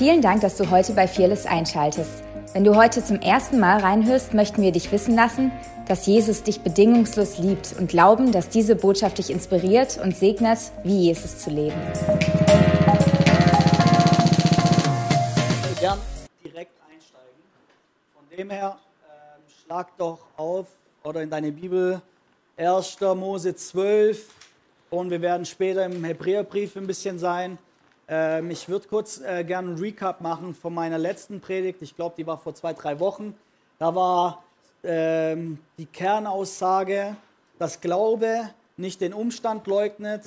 Vielen Dank, dass du heute bei Fearless einschaltest. Wenn du heute zum ersten Mal reinhörst, möchten wir dich wissen lassen, dass Jesus dich bedingungslos liebt und glauben, dass diese Botschaft dich inspiriert und segnet, wie Jesus zu leben. gern direkt einsteigen. Von dem her, ähm, schlag doch auf oder in deine Bibel 1. Mose 12 und wir werden später im Hebräerbrief ein bisschen sein. Ähm, ich würde kurz äh, gerne einen Recap machen von meiner letzten Predigt. Ich glaube, die war vor zwei, drei Wochen. Da war ähm, die Kernaussage, dass Glaube nicht den Umstand leugnet,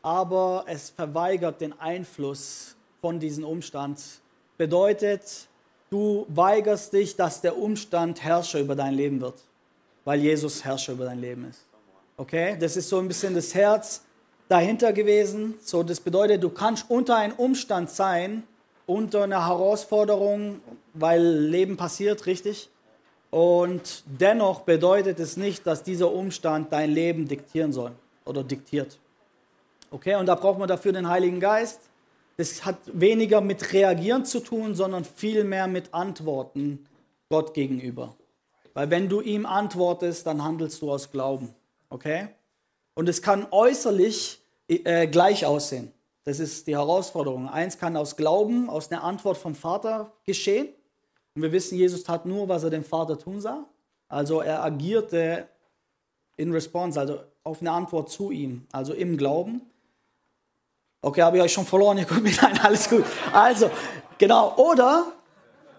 aber es verweigert den Einfluss von diesem Umstand. Bedeutet, du weigerst dich, dass der Umstand Herrscher über dein Leben wird, weil Jesus Herrscher über dein Leben ist. Okay, das ist so ein bisschen das Herz dahinter gewesen. So, das bedeutet, du kannst unter einem Umstand sein, unter einer Herausforderung, weil Leben passiert, richtig? Und dennoch bedeutet es nicht, dass dieser Umstand dein Leben diktieren soll oder diktiert. Okay, und da braucht man dafür den Heiligen Geist. Das hat weniger mit Reagieren zu tun, sondern vielmehr mit Antworten Gott gegenüber. Weil wenn du ihm antwortest, dann handelst du aus Glauben. Okay? Und es kann äußerlich äh, gleich aussehen. Das ist die Herausforderung. Eins kann aus Glauben, aus einer Antwort vom Vater geschehen. Und wir wissen, Jesus tat nur, was er dem Vater tun sah. Also er agierte in Response, also auf eine Antwort zu ihm, also im Glauben. Okay, habe ich euch schon verloren? Ihr guckt mich nein, alles gut. Also, genau. Oder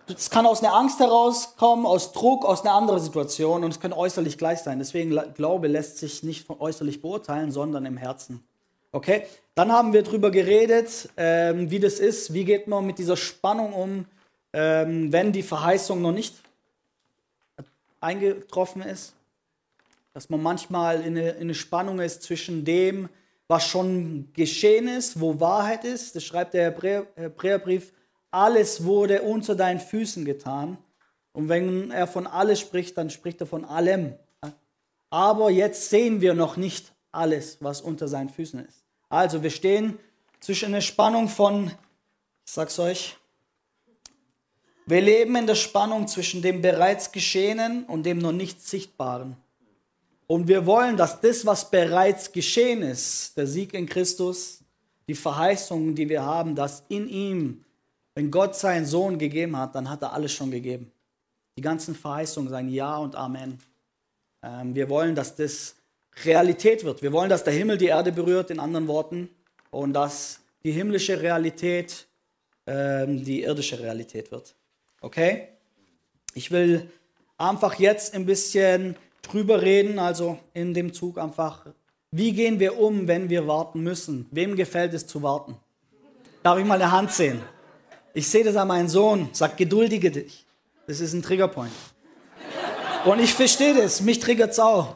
es kann aus einer Angst herauskommen, aus Druck, aus einer anderen Situation und es kann äußerlich gleich sein. Deswegen Glaube lässt sich nicht äußerlich beurteilen, sondern im Herzen. Okay? Dann haben wir darüber geredet, ähm, wie das ist, wie geht man mit dieser Spannung um, ähm, wenn die Verheißung noch nicht eingetroffen ist. Dass man manchmal in eine, in eine Spannung ist zwischen dem, was schon geschehen ist, wo Wahrheit ist. Das schreibt der Hebräerbrief alles wurde unter deinen Füßen getan. Und wenn er von alles spricht, dann spricht er von allem. Aber jetzt sehen wir noch nicht alles, was unter seinen Füßen ist. Also wir stehen zwischen einer Spannung von, ich sag's euch, wir leben in der Spannung zwischen dem bereits Geschehenen und dem noch nicht Sichtbaren. Und wir wollen, dass das, was bereits geschehen ist, der Sieg in Christus, die Verheißungen, die wir haben, dass in ihm wenn Gott seinen Sohn gegeben hat, dann hat er alles schon gegeben. Die ganzen Verheißungen sagen Ja und Amen. Ähm, wir wollen, dass das Realität wird. Wir wollen, dass der Himmel die Erde berührt, in anderen Worten, und dass die himmlische Realität ähm, die irdische Realität wird. Okay? Ich will einfach jetzt ein bisschen drüber reden, also in dem Zug einfach, wie gehen wir um, wenn wir warten müssen? Wem gefällt es zu warten? Darf ich mal eine Hand sehen? Ich sehe das an meinem Sohn, sagt geduldige dich. Das ist ein Triggerpoint. Und ich verstehe das, mich triggert es auch.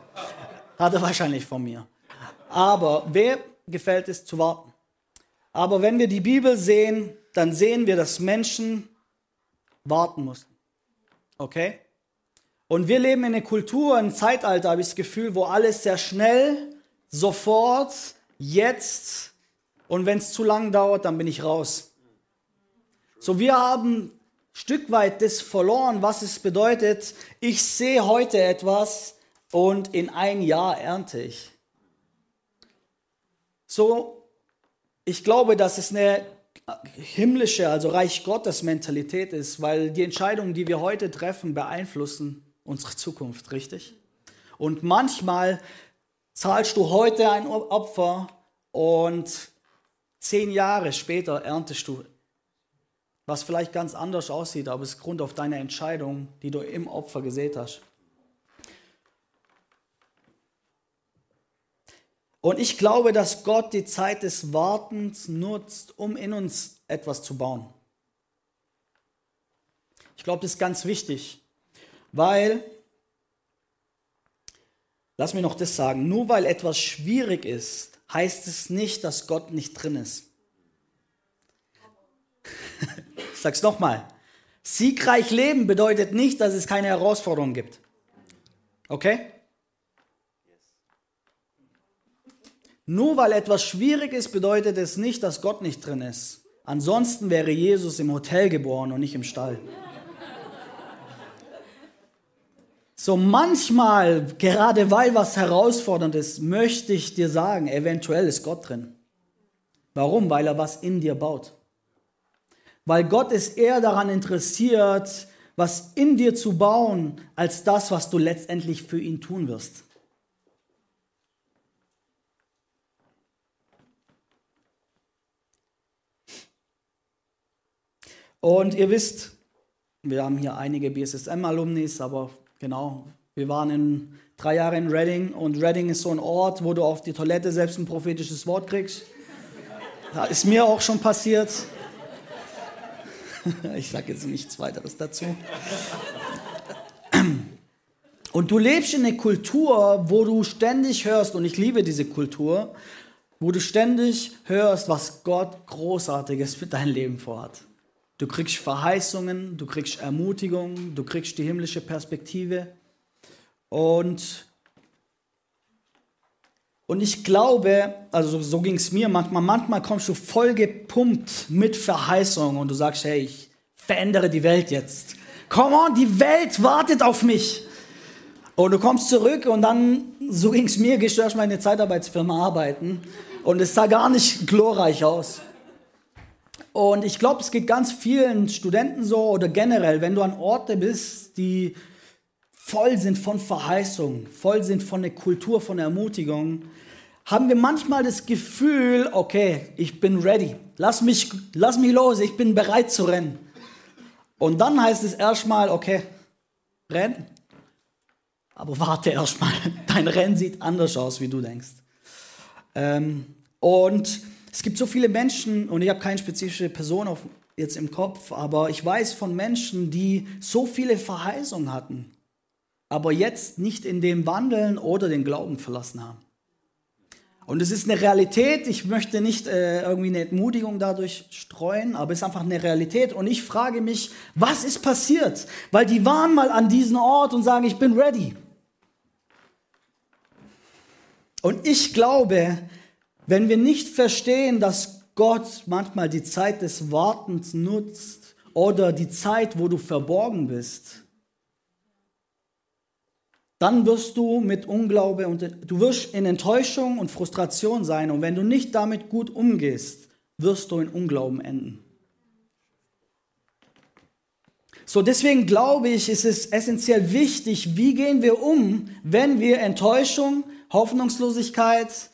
Hat er wahrscheinlich von mir. Aber wer gefällt es zu warten? Aber wenn wir die Bibel sehen, dann sehen wir, dass Menschen warten mussten. Okay? Und wir leben in einer Kultur, einem Zeitalter, habe ich das Gefühl, wo alles sehr schnell, sofort, jetzt und wenn es zu lang dauert, dann bin ich raus. So, wir haben Stück weit das verloren, was es bedeutet, ich sehe heute etwas und in ein Jahr ernte ich. So, ich glaube, dass es eine himmlische, also Reich Gottes Mentalität ist, weil die Entscheidungen, die wir heute treffen, beeinflussen unsere Zukunft, richtig? Und manchmal zahlst du heute ein Opfer und zehn Jahre später erntest du was vielleicht ganz anders aussieht, aber es ist Grund auf deine Entscheidung, die du im Opfer gesät hast. Und ich glaube, dass Gott die Zeit des Wartens nutzt, um in uns etwas zu bauen. Ich glaube, das ist ganz wichtig, weil, lass mir noch das sagen, nur weil etwas schwierig ist, heißt es nicht, dass Gott nicht drin ist. sag's nochmal. Siegreich leben bedeutet nicht, dass es keine Herausforderungen gibt. Okay? Nur weil etwas schwierig ist, bedeutet es nicht, dass Gott nicht drin ist. Ansonsten wäre Jesus im Hotel geboren und nicht im Stall. So manchmal, gerade weil was herausfordernd ist, möchte ich dir sagen, eventuell ist Gott drin. Warum? Weil er was in dir baut. Weil Gott ist eher daran interessiert, was in dir zu bauen, als das, was du letztendlich für ihn tun wirst. Und ihr wisst, wir haben hier einige BSSM-Alumnis, aber genau, wir waren in, drei Jahre in Reading und Reading ist so ein Ort, wo du auf die Toilette selbst ein prophetisches Wort kriegst. Das ist mir auch schon passiert. Ich sage jetzt nichts weiteres dazu. Und du lebst in einer Kultur, wo du ständig hörst, und ich liebe diese Kultur, wo du ständig hörst, was Gott Großartiges für dein Leben vorhat. Du kriegst Verheißungen, du kriegst Ermutigung, du kriegst die himmlische Perspektive. Und, und ich glaube, also so ging es mir manchmal, manchmal kommst du voll gepumpt mit Verheißung und du sagst, hey, ich verändere die Welt jetzt. Come on, die Welt wartet auf mich. Und du kommst zurück und dann, so ging es mir, gehst du erstmal in eine Zeitarbeitsfirma arbeiten und es sah gar nicht glorreich aus. Und ich glaube, es geht ganz vielen Studenten so oder generell, wenn du an Orte bist, die voll sind von Verheißung, voll sind von der Kultur, von der Ermutigung, haben wir manchmal das Gefühl, okay, ich bin ready, lass mich, lass mich los, ich bin bereit zu rennen. Und dann heißt es erstmal, okay, renn. Aber warte erstmal, dein Rennen sieht anders aus, wie du denkst. Ähm, und es gibt so viele Menschen, und ich habe keine spezifische Person auf, jetzt im Kopf, aber ich weiß von Menschen, die so viele Verheißungen hatten, aber jetzt nicht in dem Wandeln oder den Glauben verlassen haben. Und es ist eine Realität, ich möchte nicht äh, irgendwie eine Entmutigung dadurch streuen, aber es ist einfach eine Realität. Und ich frage mich, was ist passiert? Weil die waren mal an diesem Ort und sagen, ich bin ready. Und ich glaube, wenn wir nicht verstehen, dass Gott manchmal die Zeit des Wartens nutzt oder die Zeit, wo du verborgen bist, dann wirst du mit Unglaube und du wirst in Enttäuschung und Frustration sein und wenn du nicht damit gut umgehst, wirst du in Unglauben enden. So, deswegen glaube ich, ist es essentiell wichtig, wie gehen wir um, wenn wir Enttäuschung, Hoffnungslosigkeit,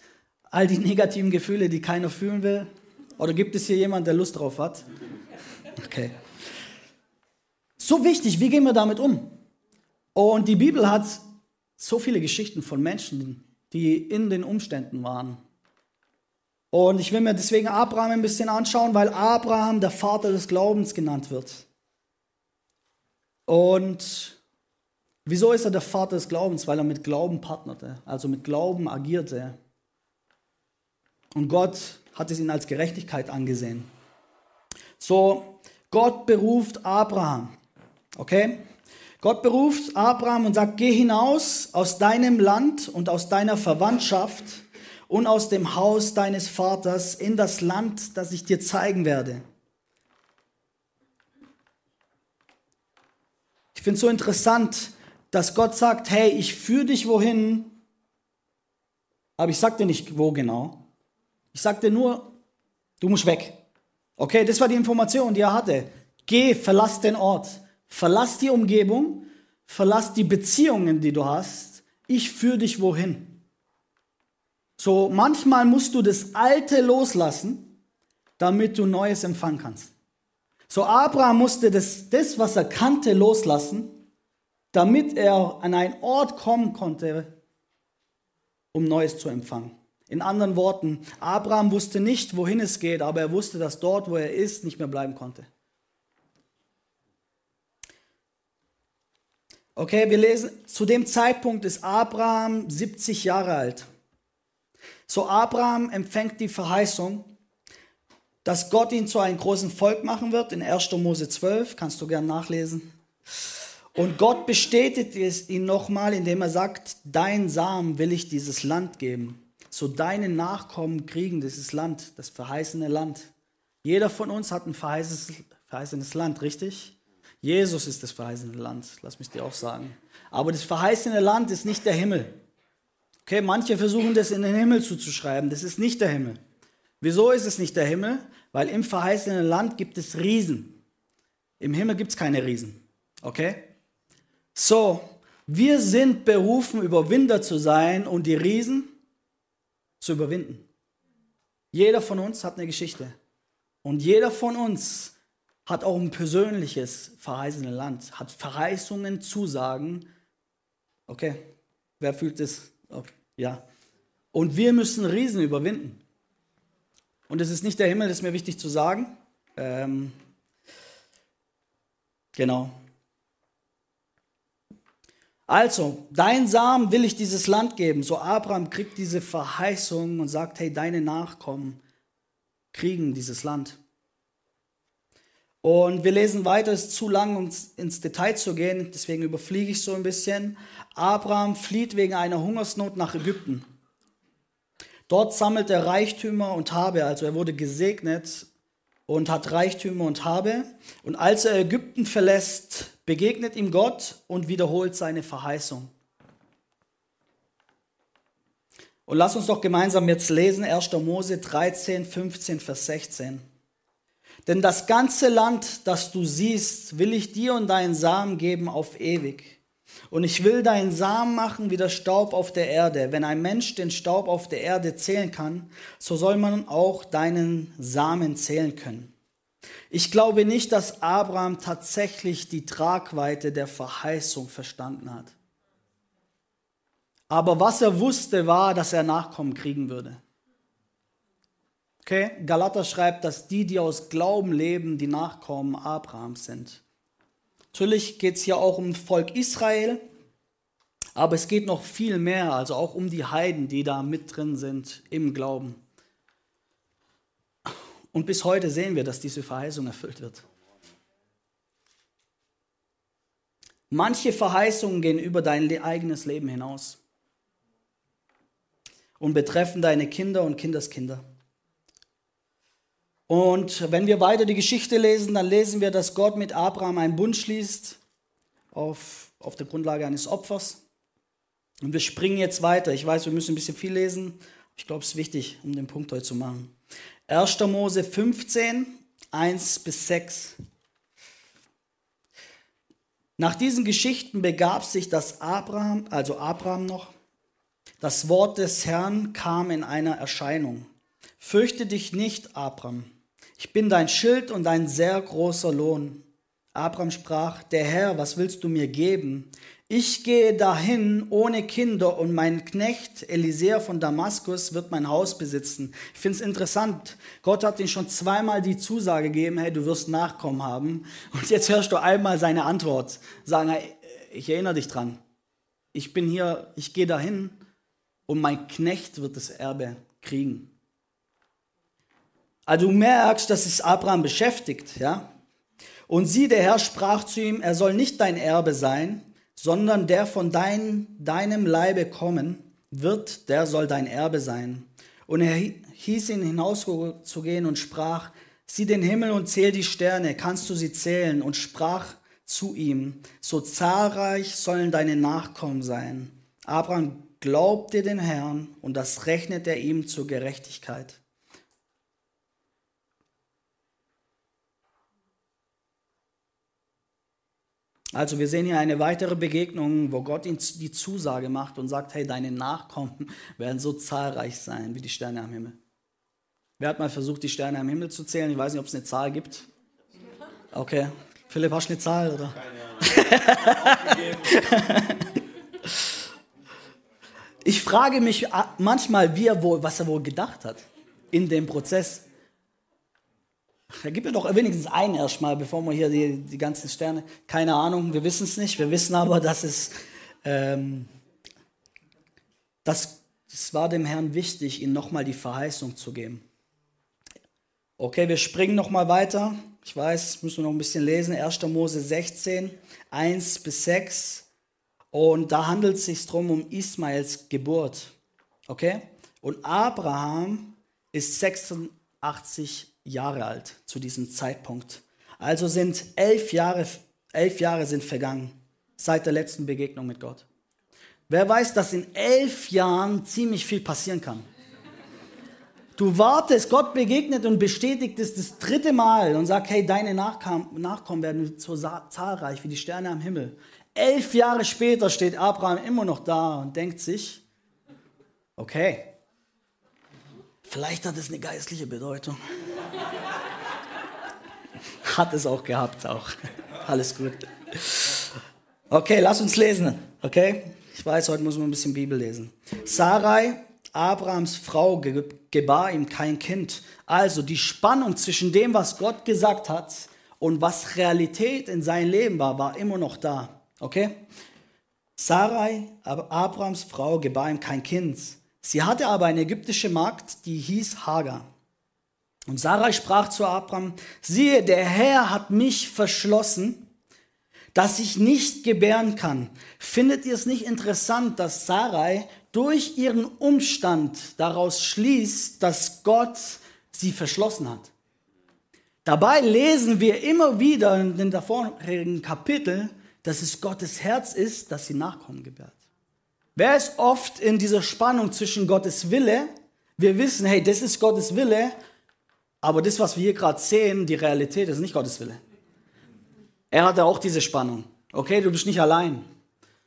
all die negativen Gefühle, die keiner fühlen will? Oder gibt es hier jemanden, der Lust drauf hat? Okay. So wichtig, wie gehen wir damit um? Und die Bibel hat so viele Geschichten von Menschen, die in den Umständen waren. Und ich will mir deswegen Abraham ein bisschen anschauen, weil Abraham der Vater des Glaubens genannt wird. Und wieso ist er der Vater des Glaubens? Weil er mit Glauben partnerte, also mit Glauben agierte. Und Gott hat es ihn als Gerechtigkeit angesehen. So, Gott beruft Abraham. Okay? Gott beruft Abraham und sagt, geh hinaus aus deinem Land und aus deiner Verwandtschaft und aus dem Haus deines Vaters in das Land, das ich dir zeigen werde. Ich finde es so interessant, dass Gott sagt, hey, ich führe dich wohin, aber ich sage dir nicht, wo genau. Ich sagte nur, du musst weg. Okay, das war die Information, die er hatte. Geh, verlass den Ort, verlass die Umgebung, verlass die Beziehungen, die du hast. Ich führe dich wohin. So, manchmal musst du das Alte loslassen, damit du Neues empfangen kannst. So, Abraham musste das, das, was er kannte, loslassen, damit er an einen Ort kommen konnte, um Neues zu empfangen. In anderen Worten, Abraham wusste nicht, wohin es geht, aber er wusste, dass dort, wo er ist, nicht mehr bleiben konnte. Okay, wir lesen, zu dem Zeitpunkt ist Abraham 70 Jahre alt. So Abraham empfängt die Verheißung, dass Gott ihn zu einem großen Volk machen wird. In 1. Mose 12, kannst du gern nachlesen. Und Gott bestätigt es ihn nochmal, indem er sagt, dein Samen will ich dieses Land geben so deine Nachkommen kriegen dieses Land, das verheißene Land. Jeder von uns hat ein verheißenes, verheißenes Land, richtig? Jesus ist das verheißene Land, lass mich dir auch sagen. Aber das verheißene Land ist nicht der Himmel. Okay, manche versuchen das in den Himmel zuzuschreiben. Das ist nicht der Himmel. Wieso ist es nicht der Himmel? Weil im verheißenen Land gibt es Riesen. Im Himmel gibt es keine Riesen. Okay? So, wir sind berufen, Überwinder zu sein und die Riesen zu überwinden. Jeder von uns hat eine Geschichte. Und jeder von uns hat auch ein persönliches verheißenes Land, hat Verheißungen, Zusagen. Okay, wer fühlt es? Okay. Ja. Und wir müssen Riesen überwinden. Und es ist nicht der Himmel, das ist mir wichtig zu sagen. Ähm, genau. Also, dein Samen will ich dieses Land geben. So Abraham kriegt diese Verheißung und sagt, hey, deine Nachkommen kriegen dieses Land. Und wir lesen weiter, es ist zu lang, um ins Detail zu gehen, deswegen überfliege ich so ein bisschen. Abraham flieht wegen einer Hungersnot nach Ägypten. Dort sammelt er Reichtümer und Habe, also er wurde gesegnet und hat Reichtümer und Habe. Und als er Ägypten verlässt, begegnet ihm Gott und wiederholt seine Verheißung. Und lass uns doch gemeinsam jetzt lesen, 1. Mose 13, 15, Vers 16. Denn das ganze Land, das du siehst, will ich dir und deinen Samen geben auf ewig. Und ich will deinen Samen machen wie der Staub auf der Erde. Wenn ein Mensch den Staub auf der Erde zählen kann, so soll man auch deinen Samen zählen können. Ich glaube nicht, dass Abraham tatsächlich die Tragweite der Verheißung verstanden hat. Aber was er wusste, war, dass er Nachkommen kriegen würde. Okay, Galater schreibt, dass die, die aus Glauben leben, die Nachkommen Abrahams sind. Natürlich geht es hier auch um Volk Israel, aber es geht noch viel mehr, also auch um die Heiden, die da mit drin sind im Glauben. Und bis heute sehen wir, dass diese Verheißung erfüllt wird. Manche Verheißungen gehen über dein eigenes Leben hinaus und betreffen deine Kinder und Kindeskinder. Und wenn wir weiter die Geschichte lesen, dann lesen wir, dass Gott mit Abraham einen Bund schließt auf, auf der Grundlage eines Opfers. Und wir springen jetzt weiter. Ich weiß, wir müssen ein bisschen viel lesen. Ich glaube, es ist wichtig, um den Punkt heute zu machen. 1. Mose 15, 1 bis 6. Nach diesen Geschichten begab sich das Abraham, also Abraham noch, das Wort des Herrn kam in einer Erscheinung. Fürchte dich nicht, Abraham ich bin dein Schild und ein sehr großer Lohn. Abraham sprach, der Herr, was willst du mir geben? Ich gehe dahin ohne Kinder und mein Knecht Elisea von Damaskus wird mein Haus besitzen. Ich finde es interessant. Gott hat ihm schon zweimal die Zusage gegeben, hey, du wirst Nachkommen haben. Und jetzt hörst du einmal seine Antwort. Sagen, hey, ich erinnere dich dran. Ich bin hier, ich gehe dahin und mein Knecht wird das Erbe kriegen. Also du merkst, dass es Abraham beschäftigt, ja. Und sie, der Herr sprach zu ihm, er soll nicht dein Erbe sein, sondern der von dein, deinem Leibe kommen wird, der soll dein Erbe sein. Und er hieß ihn hinauszugehen und sprach, sieh den Himmel und zähl die Sterne, kannst du sie zählen? Und sprach zu ihm, so zahlreich sollen deine Nachkommen sein. Abraham glaubte den Herrn und das rechnet er ihm zur Gerechtigkeit. Also wir sehen hier eine weitere Begegnung, wo Gott ihm die Zusage macht und sagt, hey, deine Nachkommen werden so zahlreich sein wie die Sterne am Himmel. Wer hat mal versucht, die Sterne am Himmel zu zählen? Ich weiß nicht, ob es eine Zahl gibt. Okay. Philipp, hast du eine Zahl? Oder? Keine Ahnung. ich frage mich manchmal, wie er wohl, was er wohl gedacht hat in dem Prozess. Ja, gib mir doch wenigstens einen erstmal, bevor wir hier die, die ganzen Sterne. Keine Ahnung, wir wissen es nicht. Wir wissen aber, dass es, ähm, das, es war dem Herrn wichtig, ihm nochmal die Verheißung zu geben. Okay, wir springen nochmal weiter. Ich weiß, müssen wir noch ein bisschen lesen. 1. Mose 16, 1 bis 6. Und da handelt es sich drum um Ismaels Geburt. Okay? Und Abraham ist 86 Jahre alt zu diesem Zeitpunkt. Also sind elf Jahre, elf Jahre sind vergangen seit der letzten Begegnung mit Gott. Wer weiß, dass in elf Jahren ziemlich viel passieren kann. Du wartest, Gott begegnet und bestätigt es das dritte Mal und sagt, hey, deine Nachkommen werden so zahlreich wie die Sterne am Himmel. Elf Jahre später steht Abraham immer noch da und denkt sich, okay, vielleicht hat es eine geistliche Bedeutung. Hat es auch gehabt, auch. Alles gut. Okay, lass uns lesen. Okay? Ich weiß, heute muss man ein bisschen Bibel lesen. Sarai, Abrahams Frau, gebar ihm kein Kind. Also die Spannung zwischen dem, was Gott gesagt hat und was Realität in seinem Leben war, war immer noch da. Okay? Sarai, Abrahams Frau, gebar ihm kein Kind. Sie hatte aber eine ägyptische Magd, die hieß Hagar. Und Sarai sprach zu Abraham, siehe, der Herr hat mich verschlossen, dass ich nicht gebären kann. Findet ihr es nicht interessant, dass Sarai durch ihren Umstand daraus schließt, dass Gott sie verschlossen hat? Dabei lesen wir immer wieder in den davorigen Kapiteln, dass es Gottes Herz ist, dass sie Nachkommen gebärt. Wer ist oft in dieser Spannung zwischen Gottes Wille? Wir wissen, hey, das ist Gottes Wille, aber das, was wir hier gerade sehen, die Realität, ist nicht Gottes Wille. Er hatte auch diese Spannung. Okay, du bist nicht allein.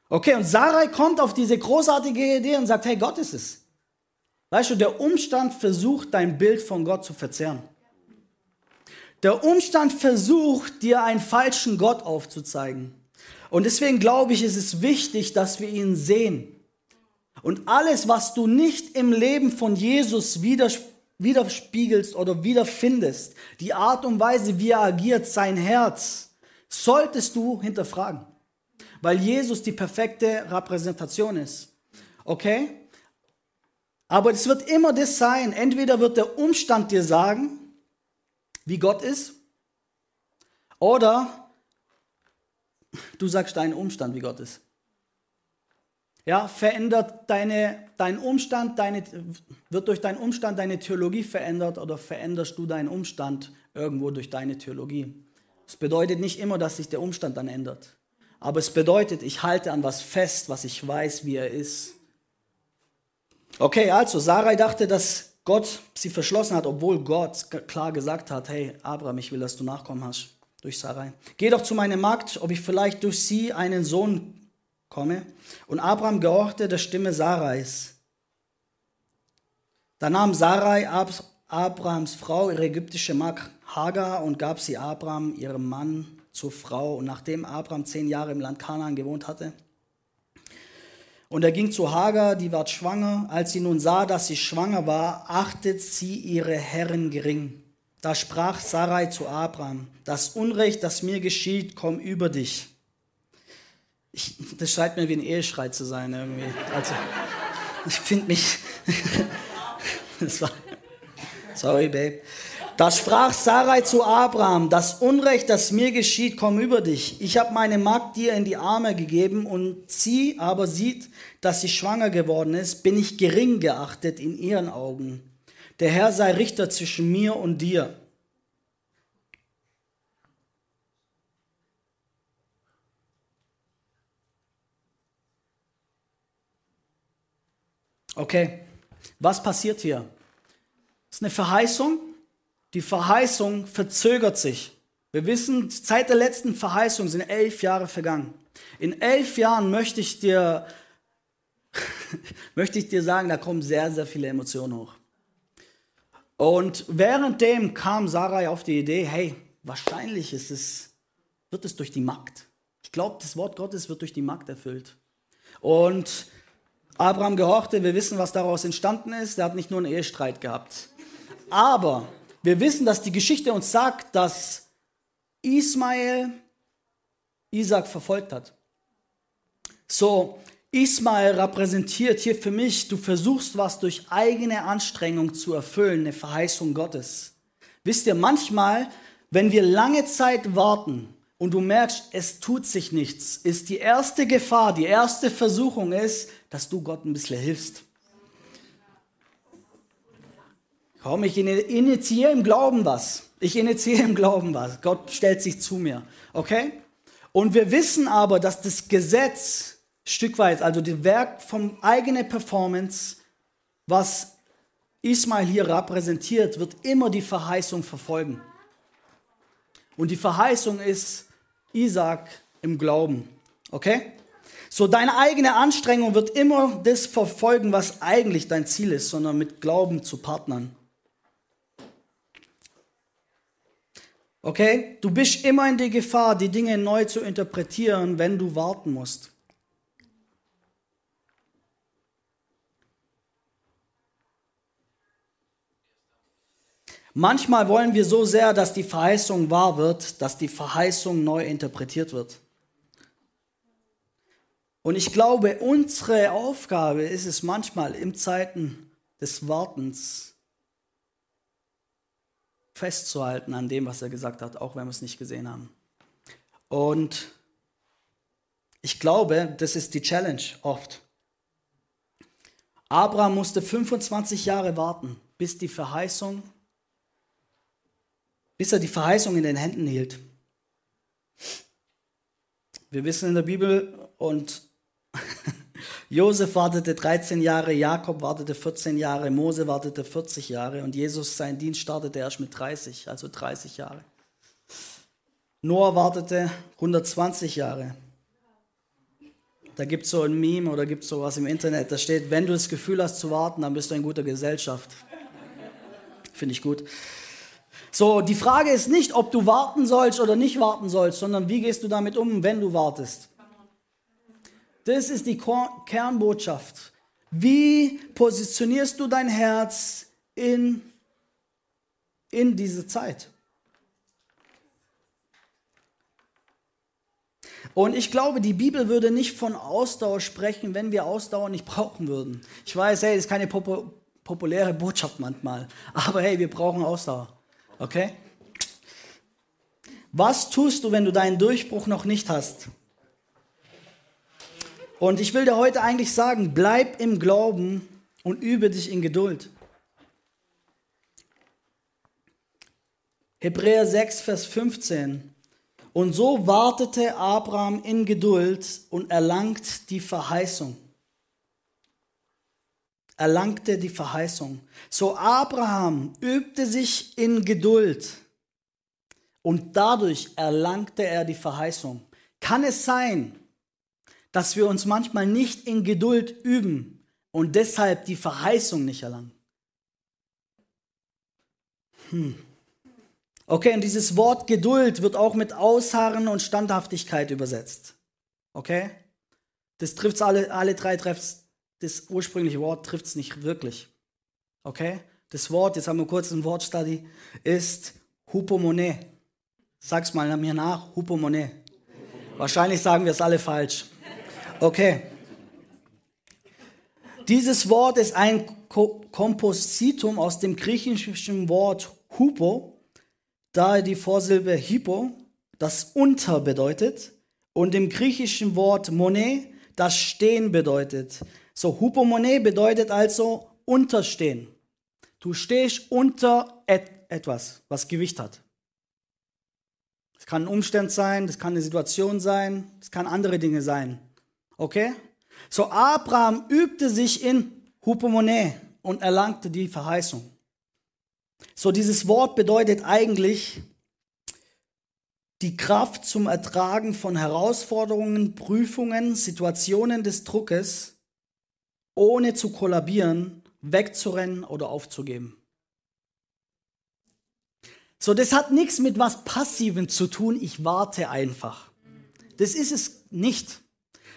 Okay, und Sarai kommt auf diese großartige Idee und sagt, hey, Gott ist es. Weißt du, der Umstand versucht, dein Bild von Gott zu verzerren. Der Umstand versucht, dir einen falschen Gott aufzuzeigen. Und deswegen glaube ich, ist es wichtig, dass wir ihn sehen. Und alles, was du nicht im Leben von Jesus widerspiegelst oder wiederfindest, die Art und Weise, wie er agiert, sein Herz, solltest du hinterfragen, weil Jesus die perfekte Repräsentation ist. Okay? Aber es wird immer das sein, entweder wird der Umstand dir sagen, wie Gott ist, oder du sagst deinen Umstand, wie Gott ist. Ja, verändert deine, dein Umstand, deine, wird durch deinen Umstand deine Theologie verändert oder veränderst du deinen Umstand irgendwo durch deine Theologie? Es bedeutet nicht immer, dass sich der Umstand dann ändert. Aber es bedeutet, ich halte an was fest, was ich weiß, wie er ist. Okay, also Sarai dachte, dass Gott sie verschlossen hat, obwohl Gott klar gesagt hat, hey Abraham, ich will, dass du Nachkommen hast durch Sarai. Geh doch zu meiner Magd, ob ich vielleicht durch sie einen Sohn komme. Und Abraham gehorchte der Stimme Sarais. Da nahm Sarai Abrahams Frau, ihre ägyptische Magd Hagar und gab sie Abraham, ihrem Mann, zur Frau. Und nachdem Abraham zehn Jahre im Land Kanaan gewohnt hatte, und er ging zu Hagar, die ward schwanger. Als sie nun sah, dass sie schwanger war, achtet sie ihre Herren gering. Da sprach Sarai zu Abraham, das Unrecht, das mir geschieht, komm über dich. Ich, das scheint mir wie ein Eheschrei zu sein irgendwie. Also, ich finde mich... war, sorry, Babe. Da sprach Sarai zu Abraham, das Unrecht, das mir geschieht, komm über dich. Ich habe meine Magd dir in die Arme gegeben und sie aber sieht, dass sie schwanger geworden ist, bin ich gering geachtet in ihren Augen. Der Herr sei Richter zwischen mir und dir. Okay, was passiert hier? Das ist eine Verheißung, die Verheißung verzögert sich. Wir wissen, seit der letzten Verheißung sind elf Jahre vergangen. In elf Jahren möchte ich dir, möchte ich dir sagen, da kommen sehr, sehr viele Emotionen hoch. Und währenddem kam Sarai auf die Idee, hey, wahrscheinlich ist es, wird es durch die Magd. Ich glaube, das Wort Gottes wird durch die Magd erfüllt. Und Abraham gehorchte, wir wissen, was daraus entstanden ist. Er hat nicht nur einen Ehestreit gehabt. Aber wir wissen, dass die Geschichte uns sagt, dass Ismael Isaac verfolgt hat. So, Ismael repräsentiert hier für mich, du versuchst was durch eigene Anstrengung zu erfüllen, eine Verheißung Gottes. Wisst ihr, manchmal, wenn wir lange Zeit warten und du merkst, es tut sich nichts, ist die erste Gefahr, die erste Versuchung ist, dass du Gott ein bisschen hilfst. Komm, ich initiiere im Glauben was. Ich initiiere im Glauben was. Gott stellt sich zu mir. Okay? Und wir wissen aber, dass das Gesetz Stückweise, also das Werk von eigener Performance, was Ismail hier repräsentiert, wird immer die Verheißung verfolgen. Und die Verheißung ist Isaac im Glauben. Okay? So, deine eigene Anstrengung wird immer das verfolgen, was eigentlich dein Ziel ist, sondern mit Glauben zu partnern. Okay? Du bist immer in der Gefahr, die Dinge neu zu interpretieren, wenn du warten musst. Manchmal wollen wir so sehr, dass die Verheißung wahr wird, dass die Verheißung neu interpretiert wird. Und ich glaube, unsere Aufgabe ist es manchmal im Zeiten des Wartens festzuhalten an dem, was er gesagt hat, auch wenn wir es nicht gesehen haben. Und ich glaube, das ist die Challenge oft. Abraham musste 25 Jahre warten, bis die Verheißung bis er die Verheißung in den Händen hielt. Wir wissen in der Bibel, und Josef wartete 13 Jahre, Jakob wartete 14 Jahre, Mose wartete 40 Jahre und Jesus, sein Dienst startete erst mit 30, also 30 Jahre. Noah wartete 120 Jahre. Da gibt es so ein Meme oder gibt es sowas im Internet, da steht, wenn du das Gefühl hast zu warten, dann bist du in guter Gesellschaft. Finde ich gut. So, die Frage ist nicht, ob du warten sollst oder nicht warten sollst, sondern wie gehst du damit um, wenn du wartest. Das ist die Kernbotschaft. Wie positionierst du dein Herz in, in diese Zeit? Und ich glaube, die Bibel würde nicht von Ausdauer sprechen, wenn wir Ausdauer nicht brauchen würden. Ich weiß, hey, das ist keine populäre Botschaft manchmal, aber hey, wir brauchen Ausdauer. Okay? Was tust du, wenn du deinen Durchbruch noch nicht hast? Und ich will dir heute eigentlich sagen, bleib im Glauben und übe dich in Geduld. Hebräer 6, Vers 15. Und so wartete Abraham in Geduld und erlangt die Verheißung erlangte die Verheißung. So Abraham übte sich in Geduld und dadurch erlangte er die Verheißung. Kann es sein, dass wir uns manchmal nicht in Geduld üben und deshalb die Verheißung nicht erlangen? Hm. Okay, und dieses Wort Geduld wird auch mit Ausharren und Standhaftigkeit übersetzt. Okay? Das trifft alle, alle drei trifft das ursprüngliche Wort trifft es nicht wirklich. Okay? Das Wort, jetzt haben wir kurz ein Wortstudy, ist Hupomone. Sag's mal mir nach, Hupomone. Wahrscheinlich sagen wir es alle falsch. Okay. Dieses Wort ist ein Kompositum aus dem griechischen Wort Hupo, daher die Vorsilbe Hypo, das unter bedeutet, und dem griechischen Wort Monet, das stehen bedeutet. So, Hupomone bedeutet also unterstehen. Du stehst unter et etwas, was Gewicht hat. Es kann ein Umstand sein, das kann eine Situation sein, es kann andere Dinge sein. Okay? So, Abraham übte sich in Hupomone und erlangte die Verheißung. So, dieses Wort bedeutet eigentlich die Kraft zum Ertragen von Herausforderungen, Prüfungen, Situationen des Druckes ohne zu kollabieren, wegzurennen oder aufzugeben. So, das hat nichts mit was Passivem zu tun, ich warte einfach. Das ist es nicht,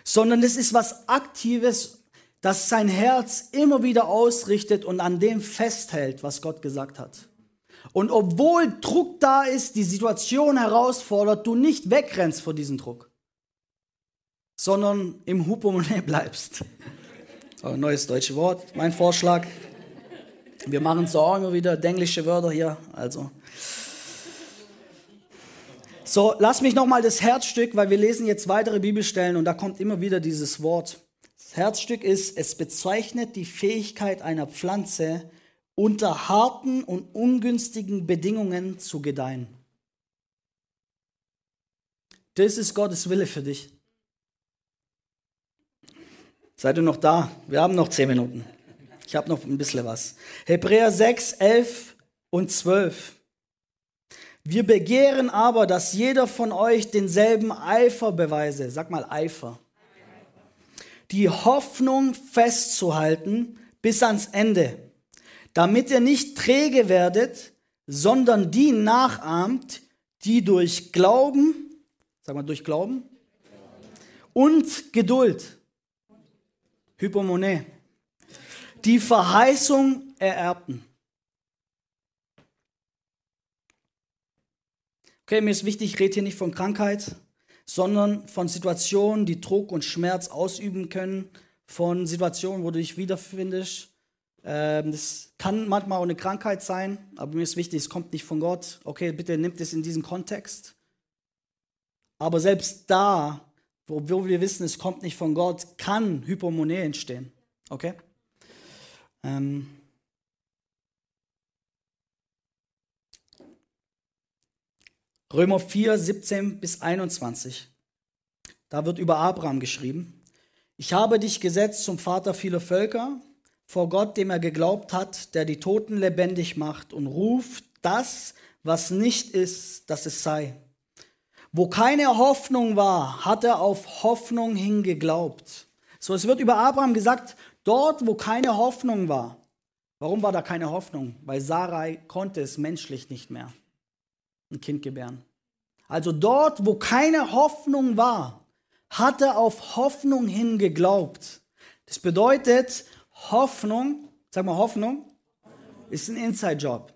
sondern das ist was Aktives, das sein Herz immer wieder ausrichtet und an dem festhält, was Gott gesagt hat. Und obwohl Druck da ist, die Situation herausfordert, du nicht wegrennst vor diesem Druck, sondern im Hupomone bleibst. Ein neues deutsches Wort, mein Vorschlag. Wir machen so auch immer wieder englische Wörter hier. Also. So, lass mich nochmal das Herzstück, weil wir lesen jetzt weitere Bibelstellen und da kommt immer wieder dieses Wort. Das Herzstück ist, es bezeichnet die Fähigkeit einer Pflanze, unter harten und ungünstigen Bedingungen zu gedeihen. Das ist Gottes Wille für dich. Seid ihr noch da? Wir haben noch zehn Minuten. Ich habe noch ein bisschen was. Hebräer 6, 11 und 12. Wir begehren aber, dass jeder von euch denselben Eifer beweise. Sag mal Eifer. Die Hoffnung festzuhalten bis ans Ende, damit ihr nicht träge werdet, sondern die nachahmt, die durch Glauben, sag mal durch Glauben, und Geduld, Hypomone, die Verheißung ererbten. Okay, mir ist wichtig, ich rede hier nicht von Krankheit, sondern von Situationen, die Druck und Schmerz ausüben können, von Situationen, wo du dich wiederfindest. Ähm, das kann manchmal auch eine Krankheit sein, aber mir ist wichtig, es kommt nicht von Gott. Okay, bitte nimmt es in diesen Kontext. Aber selbst da, obwohl wir wissen, es kommt nicht von Gott, kann Hypomonie entstehen. Okay? Ähm, Römer 4, 17 bis 21. Da wird über Abraham geschrieben. Ich habe dich gesetzt zum Vater vieler Völker, vor Gott, dem er geglaubt hat, der die Toten lebendig macht und ruft das, was nicht ist, dass es sei. Wo keine Hoffnung war, hat er auf Hoffnung hingeglaubt. So, es wird über Abraham gesagt, dort, wo keine Hoffnung war. Warum war da keine Hoffnung? Weil Sarai konnte es menschlich nicht mehr ein Kind gebären. Also dort, wo keine Hoffnung war, hat er auf Hoffnung hin geglaubt. Das bedeutet, Hoffnung, sag mal Hoffnung, ist ein Inside-Job.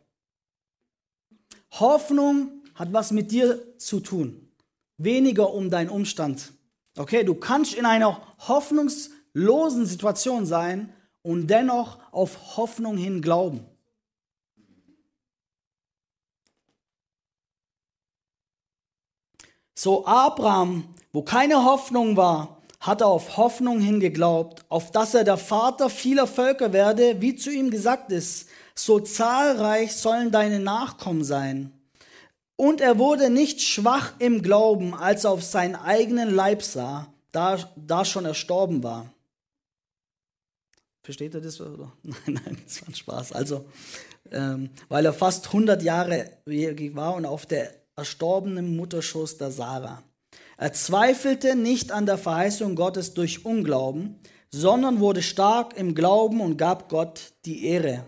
Hoffnung hat was mit dir zu tun, weniger um deinen Umstand. Okay, du kannst in einer hoffnungslosen Situation sein und dennoch auf Hoffnung hin glauben. So Abraham, wo keine Hoffnung war, hat er auf Hoffnung hingeglaubt, auf dass er der Vater vieler Völker werde, wie zu ihm gesagt ist, so zahlreich sollen deine Nachkommen sein. Und er wurde nicht schwach im Glauben, als er auf seinen eigenen Leib sah, da, da schon erstorben war. Versteht ihr das? Oder? Nein, nein, das war ein Spaß. Also, ähm, weil er fast 100 Jahre war und auf der erstorbenen Mutterschoß der Sarah. Er zweifelte nicht an der Verheißung Gottes durch Unglauben, sondern wurde stark im Glauben und gab Gott die Ehre.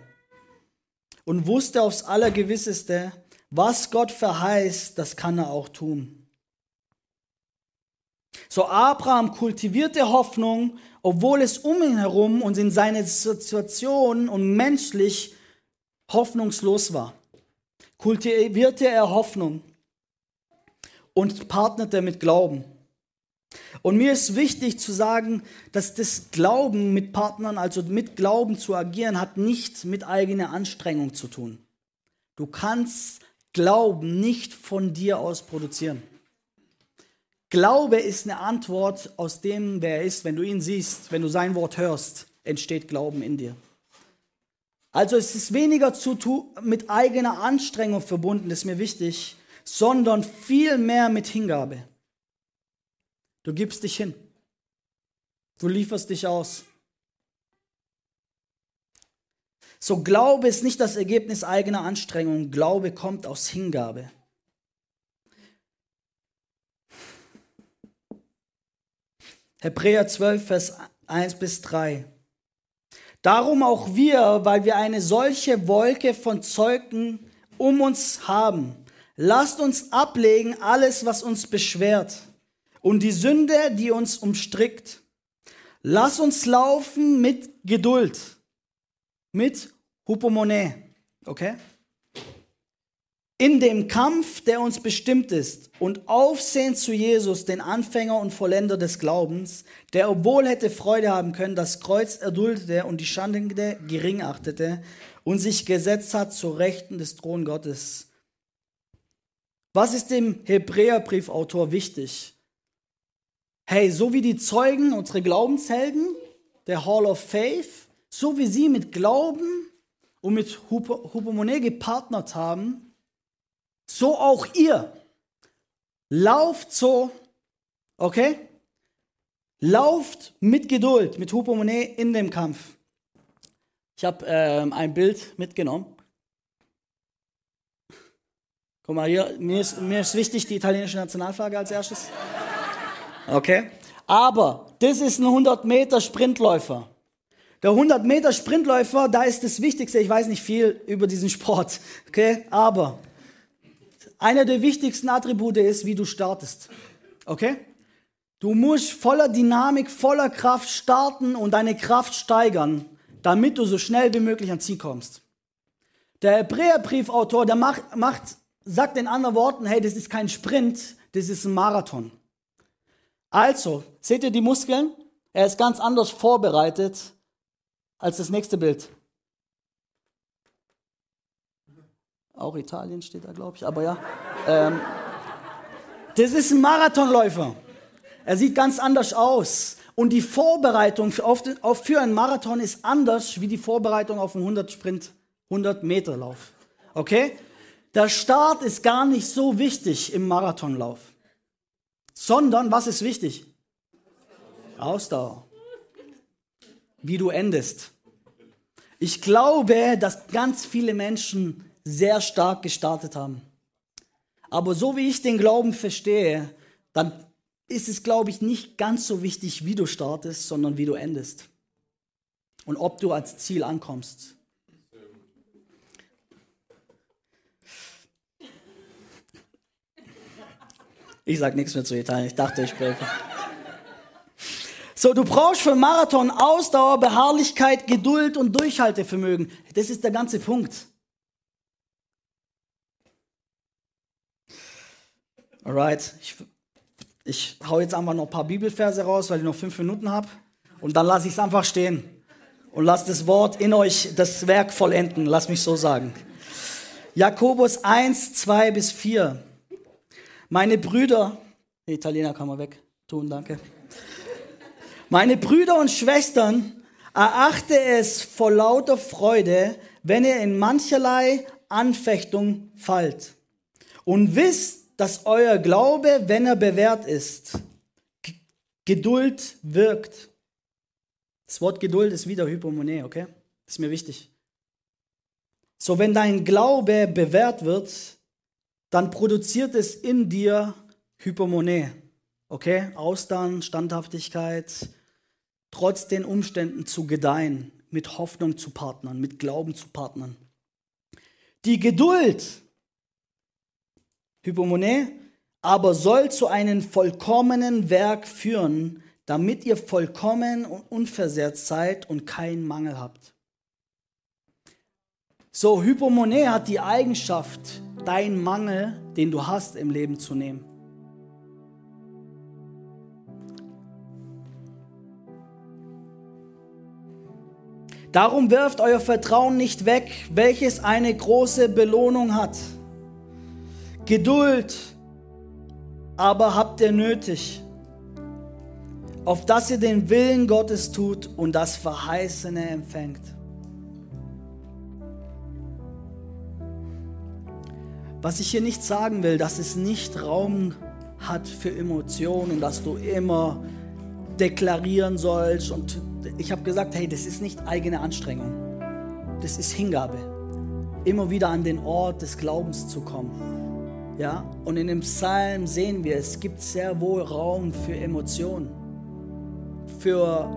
Und wusste aufs Allergewisseste, was Gott verheißt, das kann er auch tun. So Abraham kultivierte Hoffnung, obwohl es um ihn herum und in seiner Situation und menschlich hoffnungslos war. Kultivierte er Hoffnung und partnerte mit Glauben. Und mir ist wichtig zu sagen, dass das Glauben mit Partnern, also mit Glauben zu agieren, hat nichts mit eigener Anstrengung zu tun. Du kannst Glauben nicht von dir aus produzieren. Glaube ist eine Antwort aus dem, wer er ist. Wenn du ihn siehst, wenn du sein Wort hörst, entsteht Glauben in dir. Also es ist weniger zu mit eigener Anstrengung verbunden, das ist mir wichtig, sondern vielmehr mit Hingabe. Du gibst dich hin. Du lieferst dich aus. So Glaube ist nicht das Ergebnis eigener Anstrengung. Glaube kommt aus Hingabe. Hebräer 12, Vers 1 bis 3. Darum auch wir, weil wir eine solche Wolke von Zeugen um uns haben, Lasst uns ablegen alles, was uns beschwert und die Sünde, die uns umstrickt. Lass uns laufen mit Geduld, mit Hupomone, okay? In dem Kampf, der uns bestimmt ist und aufsehen zu Jesus, den Anfänger und Vollender des Glaubens, der, obwohl hätte Freude haben können, das Kreuz erduldete und die Schande gering achtete und sich gesetzt hat zur Rechten des Thron Gottes was ist dem Hebräerbriefautor wichtig? Hey, so wie die Zeugen, unsere Glaubenshelden, der Hall of Faith, so wie sie mit Glauben und mit Hupomone gepartnert haben, so auch ihr. Lauft so, okay? Lauft mit Geduld, mit Hupomone in dem Kampf. Ich habe ähm, ein Bild mitgenommen. Guck mal hier, mir ist, mir ist wichtig die italienische Nationalflagge als erstes. Okay. Aber das ist ein 100 Meter Sprintläufer. Der 100 Meter Sprintläufer, da ist das Wichtigste, ich weiß nicht viel über diesen Sport, okay, aber einer der wichtigsten Attribute ist, wie du startest, okay? Du musst voller Dynamik, voller Kraft starten und deine Kraft steigern, damit du so schnell wie möglich ans Ziel kommst. Der Hebräerbriefautor, der macht, macht, sagt in anderen Worten, hey, das ist kein Sprint, das ist ein Marathon. Also, seht ihr die Muskeln? Er ist ganz anders vorbereitet als das nächste Bild. Auch Italien steht da, glaube ich, aber ja. Ähm, das ist ein Marathonläufer. Er sieht ganz anders aus. Und die Vorbereitung für, einen Marathon ist anders wie die Vorbereitung auf einen 100 Sprint, 100 Meter Lauf. Okay? Der Start ist gar nicht so wichtig im Marathonlauf. Sondern, was ist wichtig? Ausdauer. Wie du endest. Ich glaube, dass ganz viele Menschen sehr stark gestartet haben. Aber so wie ich den Glauben verstehe, dann ist es, glaube ich, nicht ganz so wichtig, wie du startest, sondern wie du endest. Und ob du als Ziel ankommst. Ich sage nichts mehr zu Italien. Ich dachte, ich spreche. So, du brauchst für Marathon Ausdauer, Beharrlichkeit, Geduld und Durchhaltevermögen. Das ist der ganze Punkt. Alright, ich, ich hau jetzt einfach noch ein paar Bibelverse raus, weil ich noch fünf Minuten habe. Und dann lasse ich es einfach stehen. Und lass das Wort in euch das Werk vollenden. Lass mich so sagen. Jakobus 1, 2 bis 4. Meine Brüder, der Italiener kann man weg tun, danke. Meine Brüder und Schwestern, erachte es vor lauter Freude, wenn ihr in mancherlei Anfechtung fallt. Und wisst, dass euer Glaube, wenn er bewährt ist, Geduld wirkt. Das Wort Geduld ist wieder Hypomone, okay? Das ist mir wichtig. So, wenn dein Glaube bewährt wird, dann produziert es in dir Hypomone. Okay? Ausdauern, Standhaftigkeit, trotz den Umständen zu gedeihen, mit Hoffnung zu partnern, mit Glauben zu partnern. Die Geduld, Hypomone, aber soll zu einem vollkommenen Werk führen, damit ihr vollkommen und unversehrt seid und keinen Mangel habt. So, Hypomone hat die Eigenschaft, deinen Mangel, den du hast im Leben zu nehmen. Darum wirft euer Vertrauen nicht weg, welches eine große Belohnung hat. Geduld aber habt ihr nötig, auf dass ihr den Willen Gottes tut und das Verheißene empfängt. Was ich hier nicht sagen will, dass es nicht Raum hat für Emotionen, dass du immer deklarieren sollst. Und ich habe gesagt, hey, das ist nicht eigene Anstrengung. Das ist Hingabe. Immer wieder an den Ort des Glaubens zu kommen. Ja? Und in dem Psalm sehen wir, es gibt sehr wohl Raum für Emotionen. Für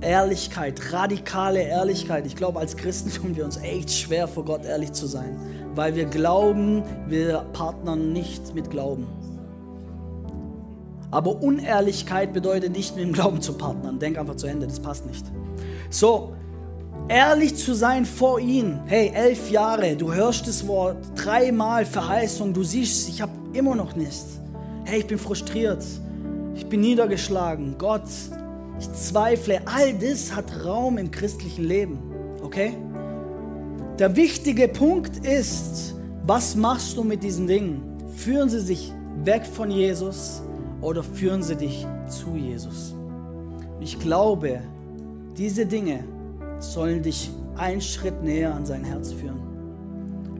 Ehrlichkeit, radikale Ehrlichkeit. Ich glaube, als Christen tun wir uns echt schwer, vor Gott ehrlich zu sein weil wir glauben, wir partnern nicht mit Glauben. Aber Unehrlichkeit bedeutet nicht, mit dem Glauben zu partnern. Denk einfach zu Ende, das passt nicht. So, ehrlich zu sein vor ihm. Hey, elf Jahre, du hörst das Wort, dreimal Verheißung, du siehst, ich habe immer noch nichts. Hey, ich bin frustriert, ich bin niedergeschlagen. Gott, ich zweifle. All das hat Raum im christlichen Leben. Okay? Der wichtige Punkt ist, was machst du mit diesen Dingen? Führen sie sich weg von Jesus oder führen sie dich zu Jesus? Ich glaube, diese Dinge sollen dich einen Schritt näher an sein Herz führen.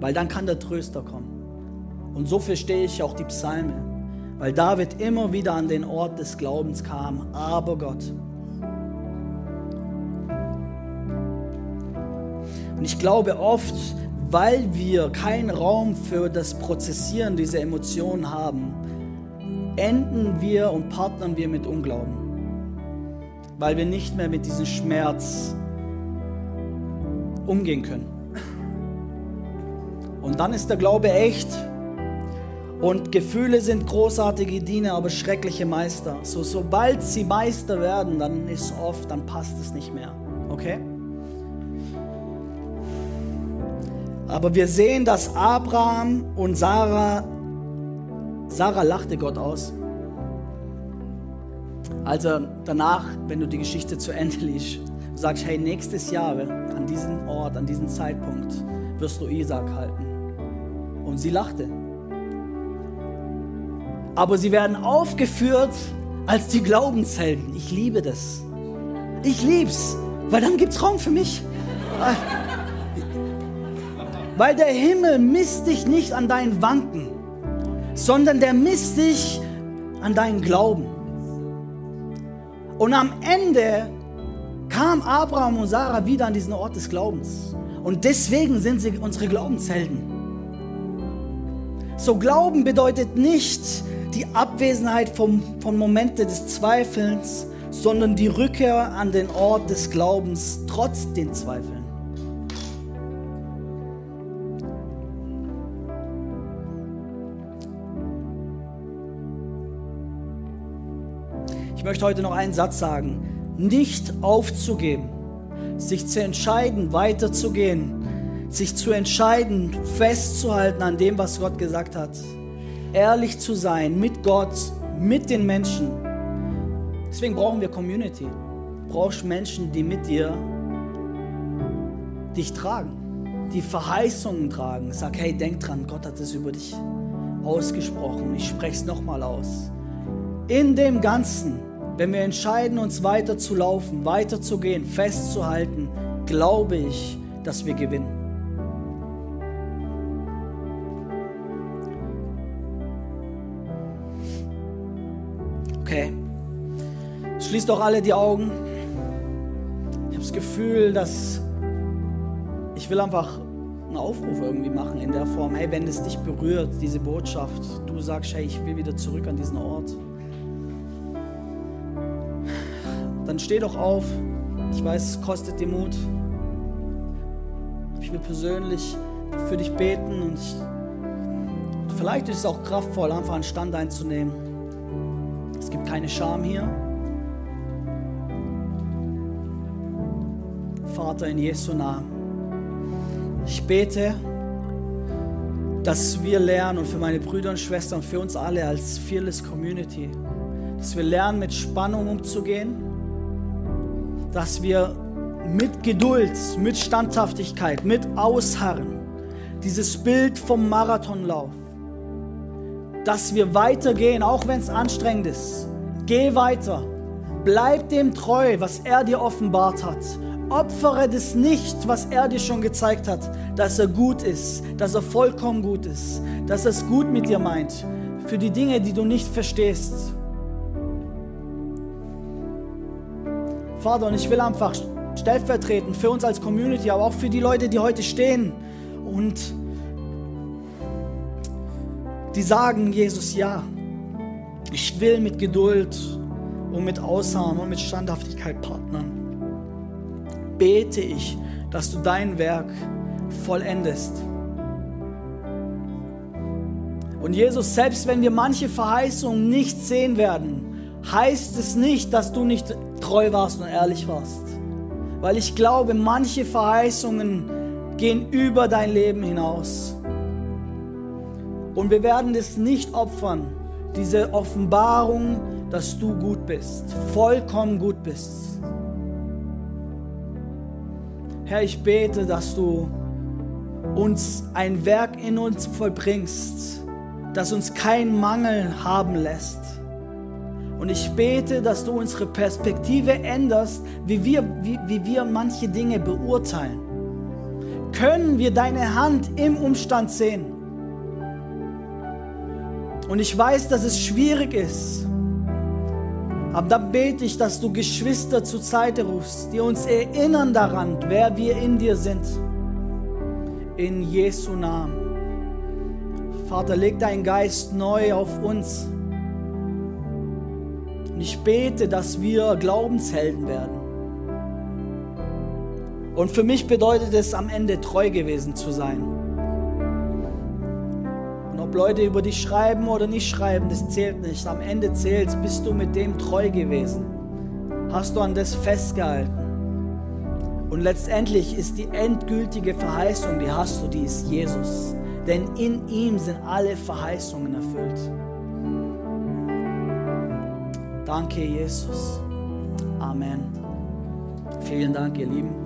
Weil dann kann der Tröster kommen. Und so verstehe ich auch die Psalme. Weil David immer wieder an den Ort des Glaubens kam. Aber Gott. Und ich glaube oft, weil wir keinen Raum für das Prozessieren dieser Emotionen haben, enden wir und partnern wir mit Unglauben. Weil wir nicht mehr mit diesem Schmerz umgehen können. Und dann ist der Glaube echt. Und Gefühle sind großartige Diener, aber schreckliche Meister. So, sobald sie Meister werden, dann ist oft, dann passt es nicht mehr. Okay? Aber wir sehen, dass Abraham und Sarah, Sarah lachte Gott aus. Also danach, wenn du die Geschichte zu Ende liest, sagst, hey, nächstes Jahr an diesem Ort, an diesem Zeitpunkt wirst du Isaac halten. Und sie lachte. Aber sie werden aufgeführt als die Glaubenshelden. Ich liebe das. Ich lieb's, weil dann gibt's Raum für mich. Weil der Himmel misst dich nicht an deinen Wanken, sondern der misst dich an deinen Glauben. Und am Ende kam Abraham und Sarah wieder an diesen Ort des Glaubens. Und deswegen sind sie unsere Glaubenshelden. So Glauben bedeutet nicht die Abwesenheit vom, von Momente des Zweifelns, sondern die Rückkehr an den Ort des Glaubens trotz den Zweifeln. möchte heute noch einen Satz sagen. Nicht aufzugeben, sich zu entscheiden, weiterzugehen, sich zu entscheiden, festzuhalten an dem, was Gott gesagt hat. Ehrlich zu sein mit Gott, mit den Menschen. Deswegen brauchen wir Community. Du brauchst Menschen, die mit dir dich tragen, die Verheißungen tragen. Sag, hey, denk dran, Gott hat es über dich ausgesprochen. Ich spreche es nochmal aus. In dem Ganzen wenn wir entscheiden, uns weiter zu laufen, weiter zu gehen, festzuhalten, glaube ich, dass wir gewinnen. Schließt doch alle die Augen. Ich habe das Gefühl, dass ich will einfach einen Aufruf irgendwie machen in der Form, hey, wenn es dich berührt, diese Botschaft, du sagst, hey, ich will wieder zurück an diesen Ort. dann steh doch auf. Ich weiß, es kostet dir Mut. Ich will persönlich für dich beten und ich, vielleicht ist es auch kraftvoll, einfach einen Stand einzunehmen. Es gibt keine Scham hier. Vater in Jesu Namen. Ich bete, dass wir lernen und für meine Brüder und Schwestern, für uns alle als Fearless Community, dass wir lernen, mit Spannung umzugehen dass wir mit Geduld, mit Standhaftigkeit, mit Ausharren, dieses Bild vom Marathonlauf, dass wir weitergehen, auch wenn es anstrengend ist. Geh weiter, bleib dem treu, was er dir offenbart hat. Opfere das nicht, was er dir schon gezeigt hat, dass er gut ist, dass er vollkommen gut ist, dass er es gut mit dir meint, für die Dinge, die du nicht verstehst. Vater, und ich will einfach stellvertretend für uns als Community, aber auch für die Leute, die heute stehen und die sagen, Jesus, ja, ich will mit Geduld und mit Ausharren und mit Standhaftigkeit partnern. Bete ich, dass du dein Werk vollendest. Und Jesus, selbst wenn wir manche Verheißungen nicht sehen werden, heißt es nicht, dass du nicht treu warst und ehrlich warst. Weil ich glaube, manche Verheißungen gehen über dein Leben hinaus. Und wir werden es nicht opfern, diese Offenbarung, dass du gut bist, vollkommen gut bist. Herr, ich bete, dass du uns ein Werk in uns vollbringst, das uns keinen Mangel haben lässt und ich bete, dass du unsere Perspektive änderst, wie wir, wie, wie wir manche Dinge beurteilen. können wir deine Hand im Umstand sehen. Und ich weiß, dass es schwierig ist. Aber dann bete ich, dass du Geschwister zur Seite rufst, die uns erinnern daran, wer wir in dir sind. In Jesu Namen. Vater, leg deinen Geist neu auf uns. Und ich bete, dass wir Glaubenshelden werden. Und für mich bedeutet es am Ende treu gewesen zu sein. Ob Leute über dich schreiben oder nicht schreiben, das zählt nicht. Am Ende zählt, bist du mit dem treu gewesen. Hast du an das festgehalten. Und letztendlich ist die endgültige Verheißung, die hast du, die ist Jesus. Denn in ihm sind alle Verheißungen erfüllt. Danke, Jesus. Amen. Vielen Dank, ihr Lieben.